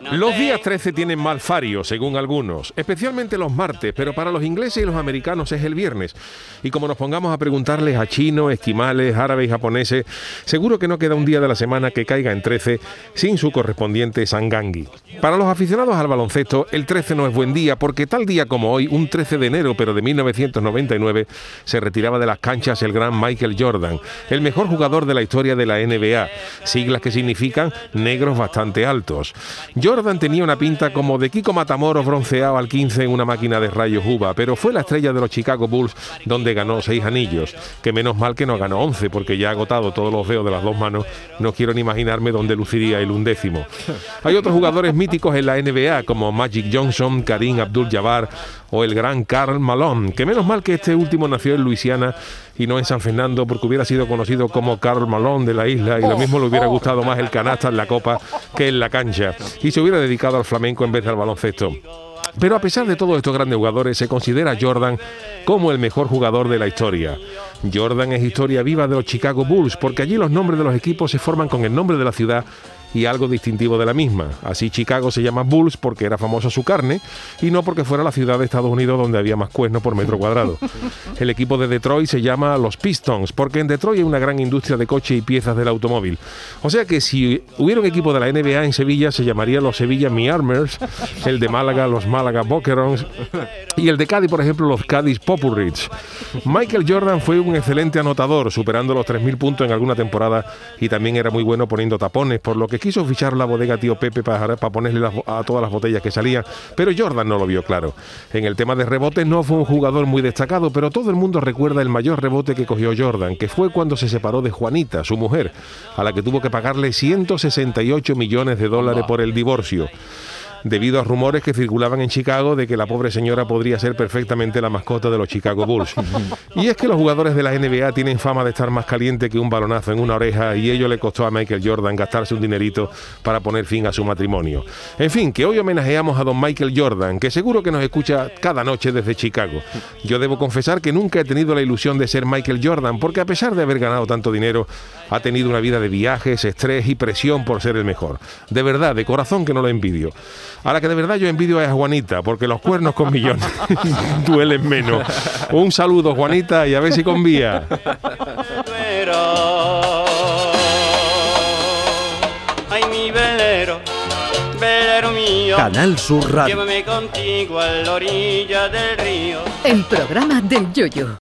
Los días tengo 13 tienen mal fario, según algunos, especialmente los martes, pero para los ingleses y los americanos es el viernes. Y como nos pongamos a preguntarles a chinos, esquimales, árabes y japoneses, seguro que no queda un día de la semana que caiga en 13 sin su correspondiente sangangui. Para los aficionados al baloncesto, el 13 no es buen día porque tal día como hoy, un 13 de enero pero de 1999, se retiraba de las canchas el gran Michael Jordan, el mejor jugador de la historia de la NBA, siglas que significan negros bastante altos. Jordan tenía una pinta como de Kiko Matamoros bronceado al 15 en una máquina de rayos uva, pero fue la estrella de los Chicago Bulls donde ganó seis anillos, que menos mal que no ganó 11 porque ya agotado todos los dedos de las dos manos, no quiero ni imaginarme dónde luciría el undécimo. Hay otros jugadores míticos en la NBA como Magic Johnson, Karim Abdul-Jabbar o el gran Karl Malone, que menos mal que este último nació en Luisiana y no en San Fernando porque hubiera sido conocido como Karl Malone de la isla y lo mismo le hubiera gustado más el canasta en la copa que en la cancha y se hubiera dedicado al flamenco en vez del baloncesto. Pero a pesar de todos estos grandes jugadores, se considera Jordan como el mejor jugador de la historia. Jordan es historia viva de los Chicago Bulls, porque allí los nombres de los equipos se forman con el nombre de la ciudad y algo distintivo de la misma. Así Chicago se llama Bulls porque era famosa su carne y no porque fuera la ciudad de Estados Unidos donde había más cuernos por metro cuadrado. El equipo de Detroit se llama los Pistons porque en Detroit hay una gran industria de coche y piezas del automóvil. O sea que si hubiera un equipo de la NBA en Sevilla se llamaría los Sevilla Miarmers, el de Málaga los Málaga Boquerons y el de Cádiz, por ejemplo, los Cádiz Popurrich. Michael Jordan fue un excelente anotador, superando los 3.000 puntos en alguna temporada y también era muy bueno poniendo tapones, por lo que quiso fichar la bodega tío Pepe para, ponerle a todas las botellas que salían, pero Jordan no lo vio claro. En el tema de rebotes no fue un jugador muy destacado, pero todo el mundo recuerda el mayor rebote que cogió Jordan, que fue cuando se separó de Juanita, su mujer, a la que tuvo que pagarle 168 millones de dólares por el divorcio debido a rumores que circulaban en Chicago de que la pobre señora podría ser perfectamente la mascota de los Chicago Bulls. Y es que los jugadores de la NBA tienen fama de estar más caliente que un balonazo en una oreja y ello le costó a Michael Jordan gastarse un dinerito para poner fin a su matrimonio. En fin, que hoy homenajeamos a don Michael Jordan, que seguro que nos escucha cada noche desde Chicago. Yo debo confesar que nunca he tenido la ilusión de ser Michael Jordan, porque a pesar de haber ganado tanto dinero, ha tenido una vida de viajes, estrés y presión por ser el mejor. De verdad, de corazón que no lo envidio. A la que de verdad yo envidio es a Juanita, porque los cuernos con millones duelen menos. Un saludo, Juanita, y a ver si convía. Ay, mi velero, velero mío. Canal Sur Radio. Llévame contigo a la orilla del río. El programa del Yoyo.